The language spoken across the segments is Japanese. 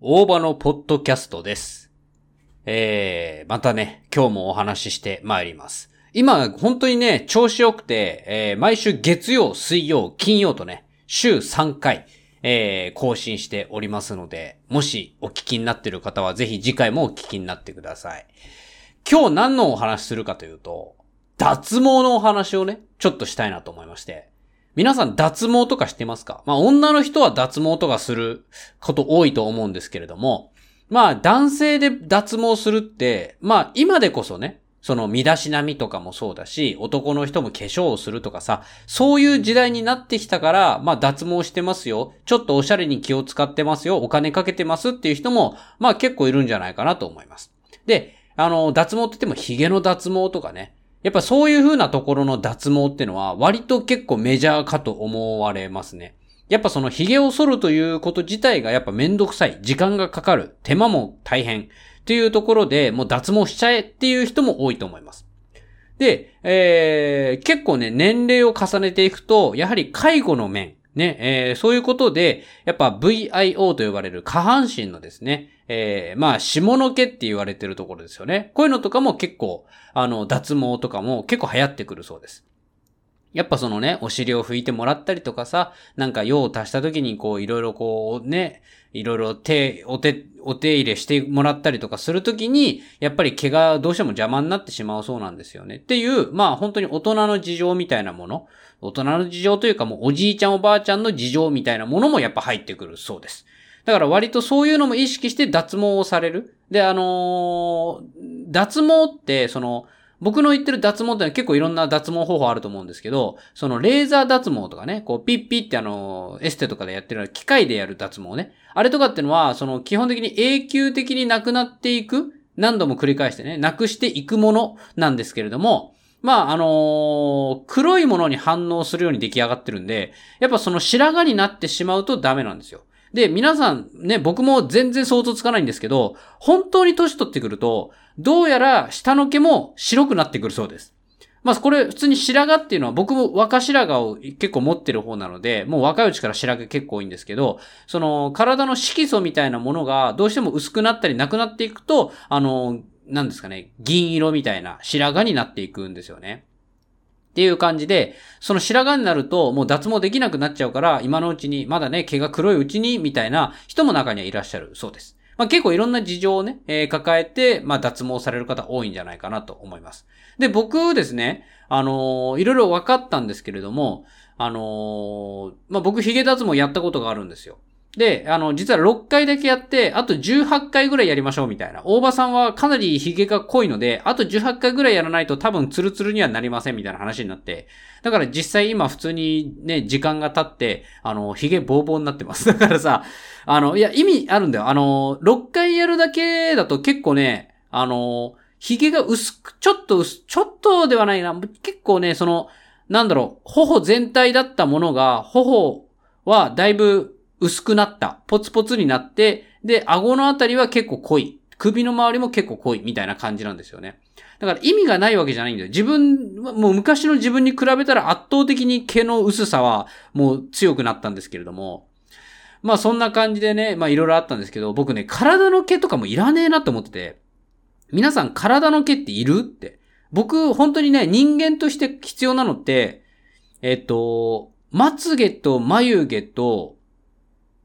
大場のポッドキャストです。えー、またね、今日もお話ししてまいります。今、本当にね、調子良くて、えー、毎週月曜、水曜、金曜とね、週3回、えー、更新しておりますので、もしお聞きになっている方は、ぜひ次回もお聞きになってください。今日何のお話するかというと、脱毛のお話をね、ちょっとしたいなと思いまして。皆さん脱毛とかしてますか？まあ女の人は脱毛とかすること多いと思うんですけれども、まあ男性で脱毛するって、まあ今でこそね、その身だしなみとかもそうだし、男の人も化粧をするとかさ、そういう時代になってきたから、まあ脱毛してますよ。ちょっとおしゃれに気を使ってますよ。お金かけてますっていう人も、まあ結構いるんじゃないかなと思います。で、あの、脱毛って言っても髭の脱毛とかね、やっぱそういう風なところの脱毛ってのは割と結構メジャーかと思われますね。やっぱその髭を剃るということ自体がやっぱめんどくさい。時間がかかる。手間も大変。っていうところでもう脱毛しちゃえっていう人も多いと思います。で、えー、結構ね、年齢を重ねていくと、やはり介護の面、ね、えー、そういうことで、やっぱ VIO と呼ばれる下半身のですね、えー、まあ、下の毛って言われてるところですよね。こういうのとかも結構、あの、脱毛とかも結構流行ってくるそうです。やっぱそのね、お尻を拭いてもらったりとかさ、なんか用を足した時にこう、いろいろこうね、いろいろ手、お手、お手入れしてもらったりとかするときに、やっぱり毛がどうしても邪魔になってしまうそうなんですよね。っていう、まあ本当に大人の事情みたいなもの、大人の事情というかもうおじいちゃんおばあちゃんの事情みたいなものもやっぱ入ってくるそうです。だから割とそういうのも意識して脱毛をされる。で、あのー脱毛って、その、僕の言ってる脱毛ってのは結構いろんな脱毛方法あると思うんですけど、そのレーザー脱毛とかね、こうピッピってあの、エステとかでやってる機械でやる脱毛ね。あれとかってのは、その基本的に永久的になくなっていく、何度も繰り返してね、なくしていくものなんですけれども、まあ、あのー黒いものに反応するように出来上がってるんで、やっぱその白髪になってしまうとダメなんですよ。で、皆さんね、僕も全然想像つかないんですけど、本当に年取ってくると、どうやら下の毛も白くなってくるそうです。まあ、これ普通に白髪っていうのは僕も若白髪を結構持ってる方なので、もう若いうちから白髪結構多いんですけど、その体の色素みたいなものがどうしても薄くなったりなくなっていくと、あの、なんですかね、銀色みたいな白髪になっていくんですよね。っていう感じで、その白髪になるともう脱毛できなくなっちゃうから、今のうちに、まだね、毛が黒いうちに、みたいな人も中にはいらっしゃるそうです。まあ、結構いろんな事情をね、えー抱えて、まあ、脱毛される方多いんじゃないかなと思います。で、僕ですね、あのーいろいろ分かったんですけれども、あのーまあ、僕、髭脱毛やったことがあるんですよ。で、あの、実は6回だけやって、あと18回ぐらいやりましょうみたいな。大場さんはかなり髭が濃いので、あと18回ぐらいやらないと多分ツルツルにはなりませんみたいな話になって。だから実際今普通にね、時間が経って、あの、髭ボーボーになってます。だからさ、あの、いや、意味あるんだよ。あの、6回やるだけだと結構ね、あの、髭が薄く、ちょっと薄、ちょっとではないな。結構ね、その、なんだろう、頬全体だったものが、頬はだいぶ薄くなった。ポツポツになって、で、顎のあたりは結構濃い。首の周りも結構濃いみたいな感じなんですよね。だから意味がないわけじゃないんだよ。自分、もう昔の自分に比べたら圧倒的に毛の薄さはもう強くなったんですけれども。まあそんな感じでね、まあいろいろあったんですけど、僕ね、体の毛とかもいらねえなと思ってて、皆さん体の毛っているって。僕、本当にね、人間として必要なのって、えっと、まつげと眉毛と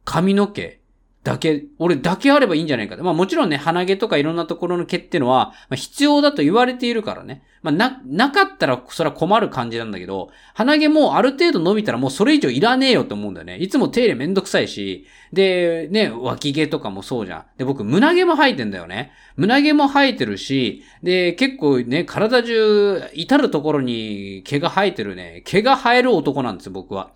髪の毛だけ、俺だけあればいいんじゃないかって。まあもちろんね、鼻毛とかいろんなところの毛ってのは、まあ、必要だと言われているからね。まあな、なかったらそれは困る感じなんだけど、鼻毛もある程度伸びたらもうそれ以上いらねえよって思うんだよね。いつも手入れめんどくさいし、で、ね、脇毛とかもそうじゃん。で、僕、胸毛も生えてんだよね。胸毛も生えてるし、で、結構ね、体中、至るところに毛が生えてるね。毛が生える男なんですよ、僕は。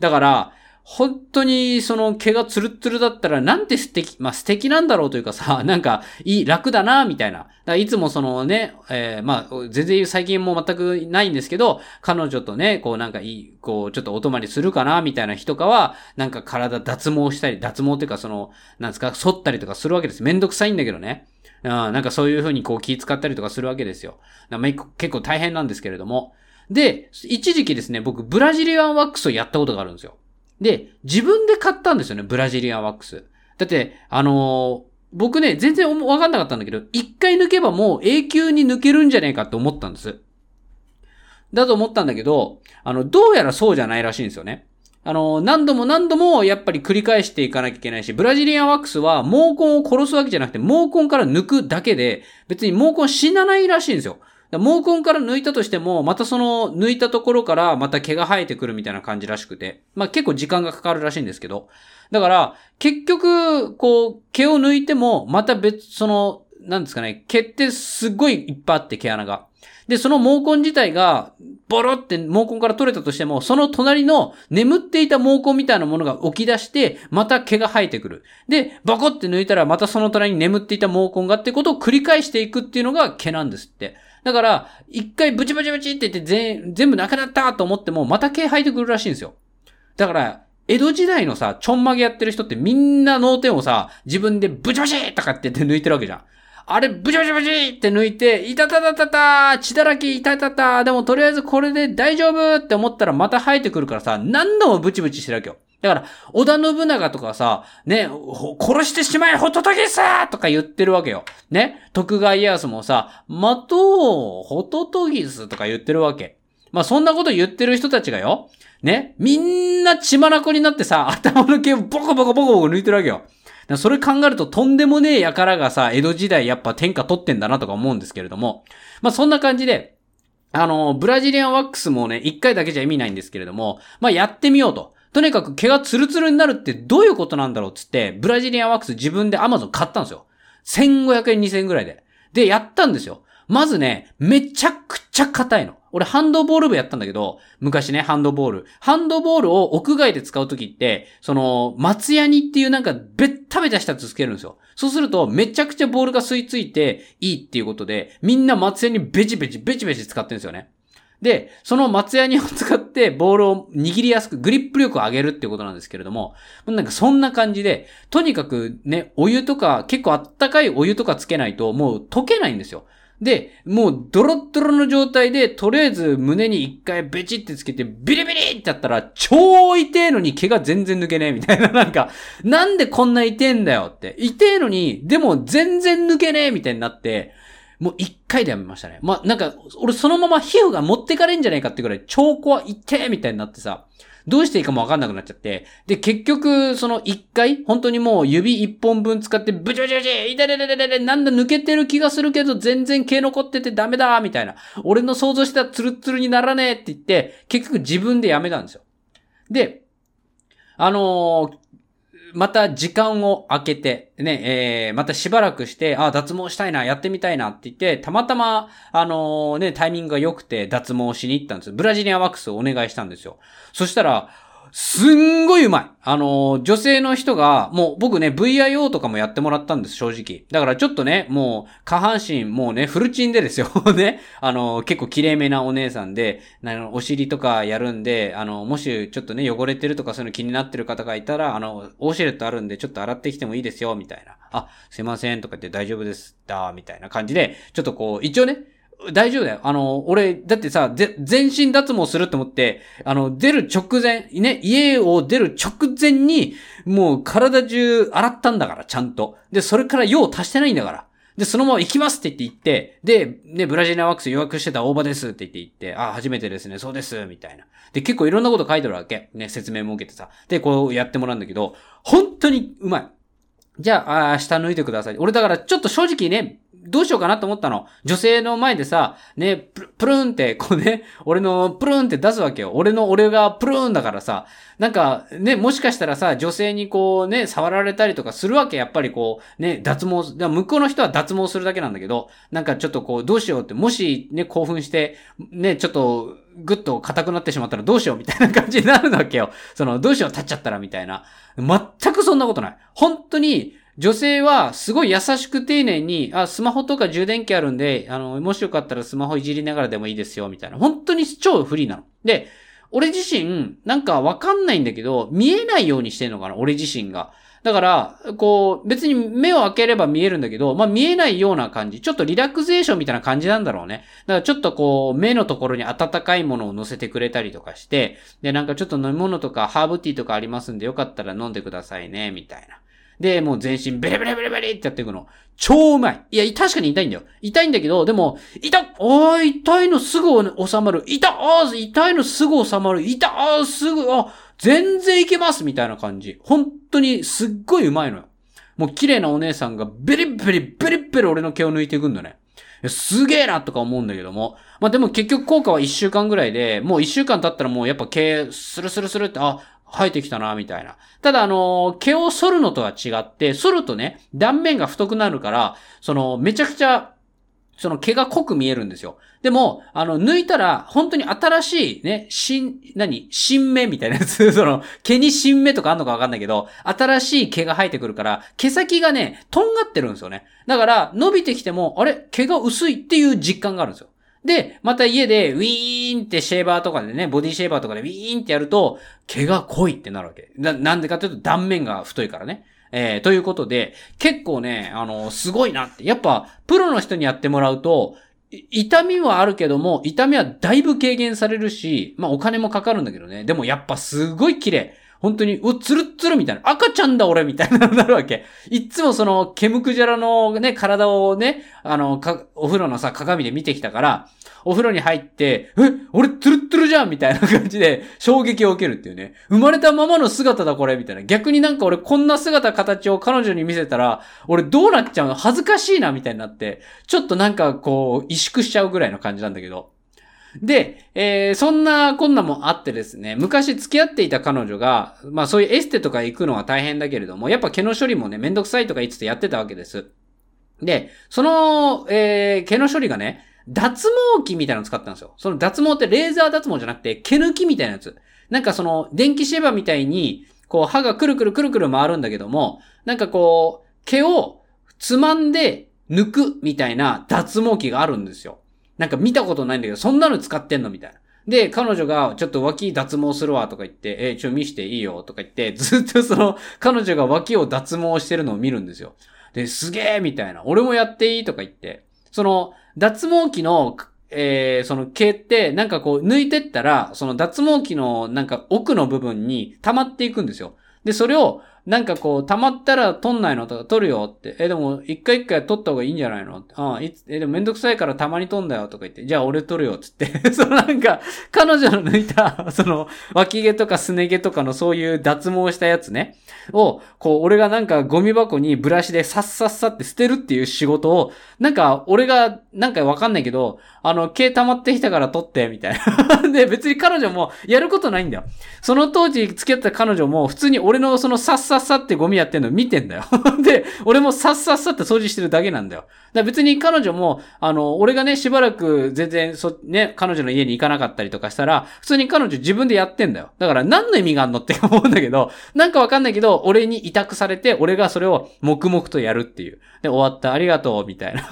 だから、本当にその毛がツルツルだったらなんて素敵、まあ素敵なんだろうというかさ、なんかいい、楽だな、みたいな。だからいつもそのね、えーまあ全然最近も全くないんですけど、彼女とね、こうなんかいい、こうちょっとお泊まりするかな、みたいな日とかは、なんか体脱毛したり、脱毛っていうかその、なんですか、剃ったりとかするわけです。めんどくさいんだけどね。うん、なんかそういう風にこう気使ったりとかするわけですよ。結構大変なんですけれども。で、一時期ですね、僕ブラジリアンワックスをやったことがあるんですよ。で、自分で買ったんですよね、ブラジリアンワックス。だって、あのー、僕ね、全然わかんなかったんだけど、一回抜けばもう永久に抜けるんじゃねえかって思ったんです。だと思ったんだけど、あの、どうやらそうじゃないらしいんですよね。あの、何度も何度もやっぱり繰り返していかなきゃいけないし、ブラジリアンワックスは毛根を殺すわけじゃなくて、毛根から抜くだけで、別に毛根死なないらしいんですよ。毛根から抜いたとしても、またその抜いたところからまた毛が生えてくるみたいな感じらしくて、まあ結構時間がかかるらしいんですけど、だから、結局、こう、毛を抜いても、また別、その、なんですかね、毛ってすっごいいっぱいあって毛穴が。で、その毛根自体が、ボロって毛根から取れたとしても、その隣の眠っていた毛根みたいなものが起き出して、また毛が生えてくる。で、バコって抜いたら、またその隣に眠っていた毛根がってことを繰り返していくっていうのが毛なんですって。だから、一回ブチブチブチって言って全部なくなったと思っても、また毛生えてくるらしいんですよ。だから、江戸時代のさ、ちょんまげやってる人ってみんな脳天をさ、自分でブチブチとかって言って抜いてるわけじゃん。あれ、ブチブチブチって抜いて、いたたたたた血だらけいたたたでもとりあえずこれで大丈夫って思ったらまた生えてくるからさ、何度もブチブチしてるわけよ。だから、織田信長とかさ、ね、殺してしまえ、ホトトギスとか言ってるわけよ。ね、徳川家康もさ、待とう、ホトトギスとか言ってるわけ。まあ、そんなこと言ってる人たちがよ、ね、みんな血まなこになってさ、頭の毛をボコボコボコボコ抜いてるわけよ。それ考えるととんでもねえ輩がさ、江戸時代やっぱ天下取ってんだなとか思うんですけれども。まあそんな感じで、あの、ブラジリアンワックスもね、一回だけじゃ意味ないんですけれども、まあやってみようと。とにかく毛がツルツルになるってどういうことなんだろうっつって、ブラジリアンワックス自分で Amazon 買ったんですよ。1500円2000円ぐらいで。で、やったんですよ。まずね、めちゃくちゃ硬いの。俺ハンドボール部やったんだけど、昔ね、ハンドボール。ハンドボールを屋外で使うときって、その、松ヤニっていうなんか、べったべたしたやつつけるんですよ。そうすると、めちゃくちゃボールが吸い付いていいっていうことで、みんな松ヤニベチベチ、ベチベチ使ってるんですよね。で、その松ヤニを使ってボールを握りやすく、グリップ力を上げるっていうことなんですけれども、なんかそんな感じで、とにかくね、お湯とか、結構あったかいお湯とかつけないともう溶けないんですよ。で、もうドロッドロの状態で、とりあえず胸に一回ベチってつけて、ビリビリってやったら、超痛えのに毛が全然抜けねえみたいな、なんか、なんでこんな痛えんだよって。痛えのに、でも全然抜けねえみたいになって、もう一回でやめましたね。まあ、なんか、俺そのまま皮膚が持ってかれんじゃないかってぐらい、超怖いってみたいになってさ、どうしていいかもわかんなくなっちゃって。で、結局、その一回、本当にもう指一本分使って、ブチブチブチ、いてれれれれれ、なんだ抜けてる気がするけど、全然毛残っててダメだみたいな。俺の想像したツルツルにならねえって言って、結局自分でやめたんですよ。で、あのー、また時間を空けて、ね、えー、またしばらくして、あ、脱毛したいな、やってみたいなって言って、たまたま、あのー、ね、タイミングが良くて脱毛しに行ったんです。ブラジリアンワックスをお願いしたんですよ。そしたら、すんごいうまい。あの、女性の人が、もう僕ね、VIO とかもやってもらったんです、正直。だからちょっとね、もう、下半身、もうね、フルチンでですよ。ね。あの、結構綺麗めなお姉さんで、あの、お尻とかやるんで、あの、もしちょっとね、汚れてるとかそういうの気になってる方がいたら、あの、オーシェレットあるんで、ちょっと洗ってきてもいいですよ、みたいな。あ、すいません、とか言って大丈夫です、だ、みたいな感じで、ちょっとこう、一応ね、大丈夫だよ。あの、俺、だってさ、ぜ、全身脱毛するって思って、あの、出る直前、ね、家を出る直前に、もう体中洗ったんだから、ちゃんと。で、それから用足してないんだから。で、そのまま行きますって言って行って、で、ね、ブラジルワックス予約してた大場ですって言って行って、あ、初めてですね、そうです、みたいな。で、結構いろんなこと書いてるわけ。ね、説明も受けてさ。で、こうやってもらうんだけど、本当にうまい。じゃあ、あ下抜いてください。俺だからちょっと正直ね、どうしようかなと思ったの。女性の前でさ、ね、プルーンって、こうね、俺のプルーンって出すわけよ。俺の俺がプルーンだからさ、なんか、ね、もしかしたらさ、女性にこうね、触られたりとかするわけ。やっぱりこう、ね、脱毛、向こうの人は脱毛するだけなんだけど、なんかちょっとこう、どうしようって、もしね、興奮して、ね、ちょっと、ぐっと硬くなってしまったらどうしようみたいな感じになるわけよ。その、どうしよう立っちゃったらみたいな。全くそんなことない。本当に、女性はすごい優しく丁寧に、あ、スマホとか充電器あるんで、あの、もしよかったらスマホいじりながらでもいいですよ、みたいな。本当に超フリーなの。で、俺自身、なんかわかんないんだけど、見えないようにしてんのかな、俺自身が。だから、こう、別に目を開ければ見えるんだけど、まあ見えないような感じ。ちょっとリラクゼーションみたいな感じなんだろうね。だからちょっとこう、目のところに温かいものを乗せてくれたりとかして、で、なんかちょっと飲み物とかハーブティーとかありますんで、よかったら飲んでくださいね、みたいな。で、もう全身ベレベレベレベレってやっていくの。超うまい。いや、確かに痛いんだよ。痛いんだけど、でも、痛っあー、痛いのすぐ収まる。痛っあー、痛いのすぐ収まる。痛っあー、すぐ、あ、全然いけますみたいな感じ。本当にすっごいうまいのよ。もう綺麗なお姉さんがベリベリベリベリ俺の毛を抜いていくんだね。すげえなとか思うんだけども。まあでも結局効果は1週間ぐらいで、もう1週間経ったらもうやっぱ毛スルスルスルって、あ、生えてきたな、みたいな。ただ、あの、毛を剃るのとは違って、剃るとね、断面が太くなるから、その、めちゃくちゃ、その毛が濃く見えるんですよ。でも、あの、抜いたら、本当に新しいね、新、何新芽みたいなやつ、その、毛に新芽とかあんのかわかんないけど、新しい毛が生えてくるから、毛先がね、とんがってるんですよね。だから、伸びてきても、あれ毛が薄いっていう実感があるんですよ。で、また家でウィーンってシェーバーとかでね、ボディシェーバーとかでウィーンってやると、毛が濃いってなるわけ。な、なんでかというと断面が太いからね。えー、ということで、結構ね、あの、すごいなって。やっぱ、プロの人にやってもらうと、痛みはあるけども、痛みはだいぶ軽減されるし、まあお金もかかるんだけどね。でもやっぱすごい綺麗。本当に、う、つるつるみたいな。赤ちゃんだ俺みたいななるわけ。いつもその、ケムクジャラのね、体をね、あの、か、お風呂のさ、鏡で見てきたから、お風呂に入って、え、俺トゥルットゥルじゃんみたいな感じで衝撃を受けるっていうね。生まれたままの姿だこれみたいな。逆になんか俺こんな姿形を彼女に見せたら、俺どうなっちゃうの？恥ずかしいなみたいになって、ちょっとなんかこう、萎縮しちゃうぐらいの感じなんだけど。で、えー、そんなこんなもあってですね、昔付き合っていた彼女が、まあそういうエステとか行くのは大変だけれども、やっぱ毛の処理もね、めんどくさいとか言ってやってたわけです。で、その、えー、毛の処理がね、脱毛器みたいなの使ったんですよ。その脱毛ってレーザー脱毛じゃなくて、毛抜きみたいなやつ。なんかその、電気シェーバーみたいに、こう歯がくるくるくるくる回るんだけども、なんかこう、毛をつまんで抜くみたいな脱毛器があるんですよ。なんか見たことないんだけど、そんなの使ってんのみたいな。で、彼女が、ちょっと脇脱毛するわとか言って、えちょ、見していいよとか言って、ずっとその、彼女が脇を脱毛してるのを見るんですよ。で、すげえみたいな。俺もやっていいとか言って。その、脱毛器の、えー、その毛って、なんかこう、抜いてったら、その脱毛器のなんか奥の部分に溜まっていくんですよ。で、それを、なんかこう、溜まったら取んないのとか取るよって。え、でも、一回一回取った方がいいんじゃないのああ、いつ、え、でもめんどくさいからたまに取んだよとか言って、じゃあ俺取るよっつって。そのなんか、彼女の抜いた、その、脇毛とかすね毛とかのそういう脱毛したやつね。を、こう、俺がなんかゴミ箱にブラシでさっさっさって捨てるっていう仕事を、なんか、俺が、なんかわかんないけど、あの、毛溜まってきたから取って、みたいな。で、別に彼女もやることないんだよ。その当時付き合った彼女も普通に俺のそのさっさっさってゴミやってんの見てんだよ。で、俺もさっさっさって掃除してるだけなんだよ。だから別に彼女も、あの、俺がね、しばらく全然、そ、ね、彼女の家に行かなかったりとかしたら、普通に彼女自分でやってんだよ。だから何の意味があんのって思うんだけど、なんかわかんないけど、俺に委託されて、俺がそれを黙々とやるっていう。で、終わった、ありがとう、みたいな。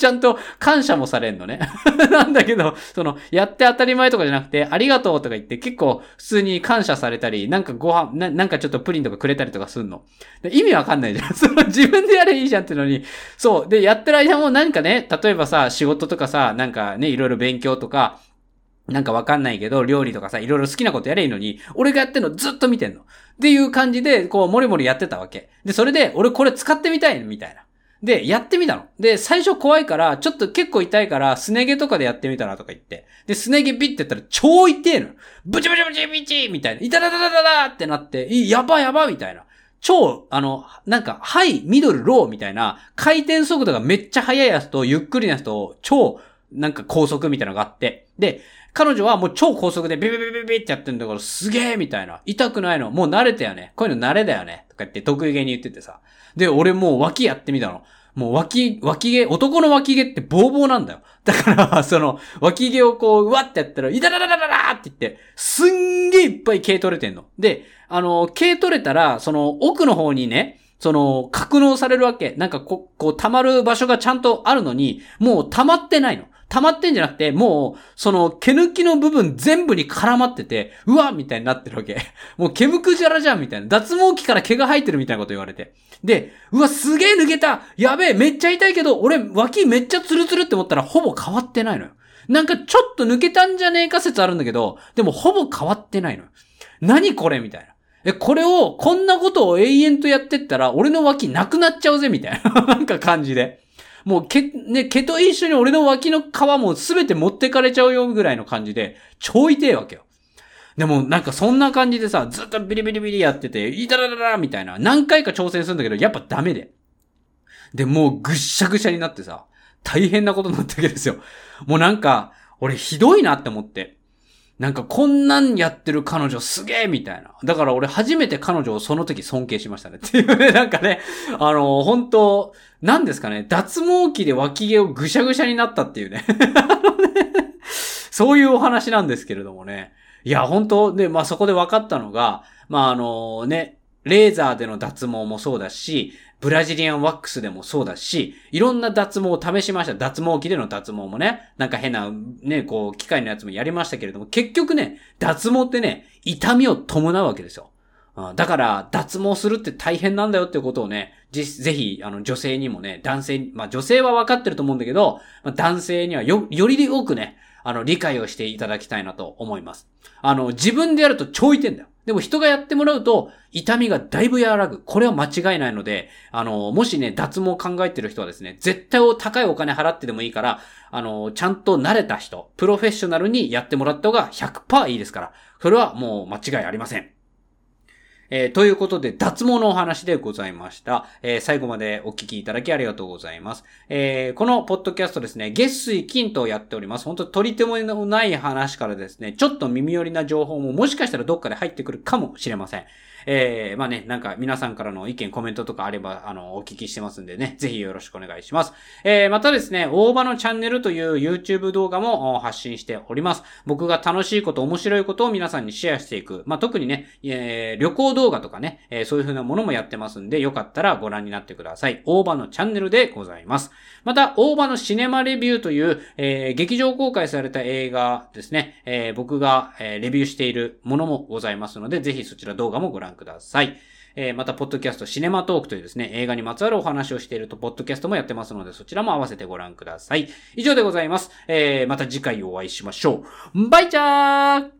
ちゃんと感謝もされんのね。なんだけど、その、やって当たり前とかじゃなくて、ありがとうとか言って結構普通に感謝されたり、なんかご飯、ななんかちょっとプリンとかくれたりとかすんの。意味わかんないじゃん。その自分でやれいいじゃんってのに。そう。で、やってる間も何かね、例えばさ、仕事とかさ、なんかね、いろいろ勉強とか、なんかわかんないけど、料理とかさ、いろいろ好きなことやれいいのに、俺がやってんのずっと見てんの。っていう感じで、こう、もりもりやってたわけ。で、それで、俺これ使ってみたいみたいな。で、やってみたの。で、最初怖いから、ちょっと結構痛いから、すね毛とかでやってみたらとか言って。で、すね毛ビッてやったら超痛えの。ブチブチブチブチみたいな。痛たたたたたってなって、やばやばみたいな。超、あの、なんか、ハイ、ミドル、ローみたいな、回転速度がめっちゃ速いやつと、ゆっくりなやつと、超、なんか高速みたいなのがあって。で、彼女はもう超高速でビビビビビってやってんだから、すげえみたいな。痛くないの。もう慣れたよね。こういうの慣れだよね。とか言って得意げに言っててさ。で、俺もう脇やってみたの。もう脇、脇毛、男の脇毛ってボーボーなんだよ。だから、その、脇毛をこう、うわってやったら、いだらららららって言って、すんげえいっぱい毛取れてんの。で、あの、毛取れたら、その、奥の方にね、その、格納されるわけ。なんかこう、こう、溜まる場所がちゃんとあるのに、もう溜まってないの。溜まってんじゃなくて、もう、その、毛抜きの部分全部に絡まってて、うわみたいになってるわけ。もう毛むくじゃらじゃんみたいな。脱毛器から毛が生えてるみたいなこと言われて。で、うわ、すげえ抜けたやべえ、めっちゃ痛いけど、俺、脇めっちゃツルツルって思ったら、ほぼ変わってないのよ。なんかちょっと抜けたんじゃねえか説あるんだけど、でもほぼ変わってないのよ。何これみたいな。え、これを、こんなことを永遠とやってったら、俺の脇なくなっちゃうぜ、みたいな。なんか感じで。もう毛、ね、毛と一緒に俺の脇の皮もすべて持ってかれちゃうよぐらいの感じで、超痛えわけよ。でもなんかそんな感じでさ、ずっとビリビリビリやってて、いたらららみたいな、何回か挑戦するんだけど、やっぱダメで。で、もうぐっしゃぐしゃになってさ、大変なことになったわけですよ。もうなんか、俺ひどいなって思って。なんかこんなんやってる彼女すげえみたいな。だから俺初めて彼女をその時尊敬しましたね。っていうね、なんかね、あの、本当なんですかね、脱毛器で脇毛をぐしゃぐしゃになったっていうね。そういうお話なんですけれどもね。いや、本当で、まあそこで分かったのが、まああのね、レーザーでの脱毛もそうだし、ブラジリアンワックスでもそうだし、いろんな脱毛を試しました。脱毛器での脱毛もね、なんか変な、ね、こう、機械のやつもやりましたけれども、結局ね、脱毛ってね、痛みを伴うわけですよ。だから、脱毛するって大変なんだよってことをね、ぜひ、あの、女性にもね、男性、まあ女性は分かってると思うんだけど、まあ、男性にはよ、より多くね、あの、理解をしていただきたいなと思います。あの、自分でやると超痛いんだよ。でも人がやってもらうと、痛みがだいぶ和らぐ。これは間違いないので、あの、もしね、脱毛考えてる人はですね、絶対を高いお金払ってでもいいから、あの、ちゃんと慣れた人、プロフェッショナルにやってもらった方が100%いいですから、それはもう間違いありません。えー、ということで、脱毛のお話でございました。えー、最後までお聞きいただきありがとうございます。えー、このポッドキャストですね、月水金とやっております。本当取り手もない話からですね、ちょっと耳寄りな情報ももしかしたらどっかで入ってくるかもしれません。えー、まあね、なんか皆さんからの意見、コメントとかあれば、あの、お聞きしてますんでね、ぜひよろしくお願いします。えー、またですね、大場のチャンネルという YouTube 動画も発信しております。僕が楽しいこと、面白いことを皆さんにシェアしていく。まあ、特にね、えー、旅行動画とかね、えー、そういう風なものもやってますんで、よかったらご覧になってください。大場のチャンネルでございます。また、大場のシネマレビューという、えー、劇場公開された映画ですね、えー、僕が、えー、レビューしているものもございますので、ぜひそちら動画もご覧覧ください。えー、また、ポッドキャスト、シネマトークというですね、映画にまつわるお話をしていると、ポッドキャストもやってますので、そちらも合わせてご覧ください。以上でございます。えー、また次回お会いしましょう。バイチャー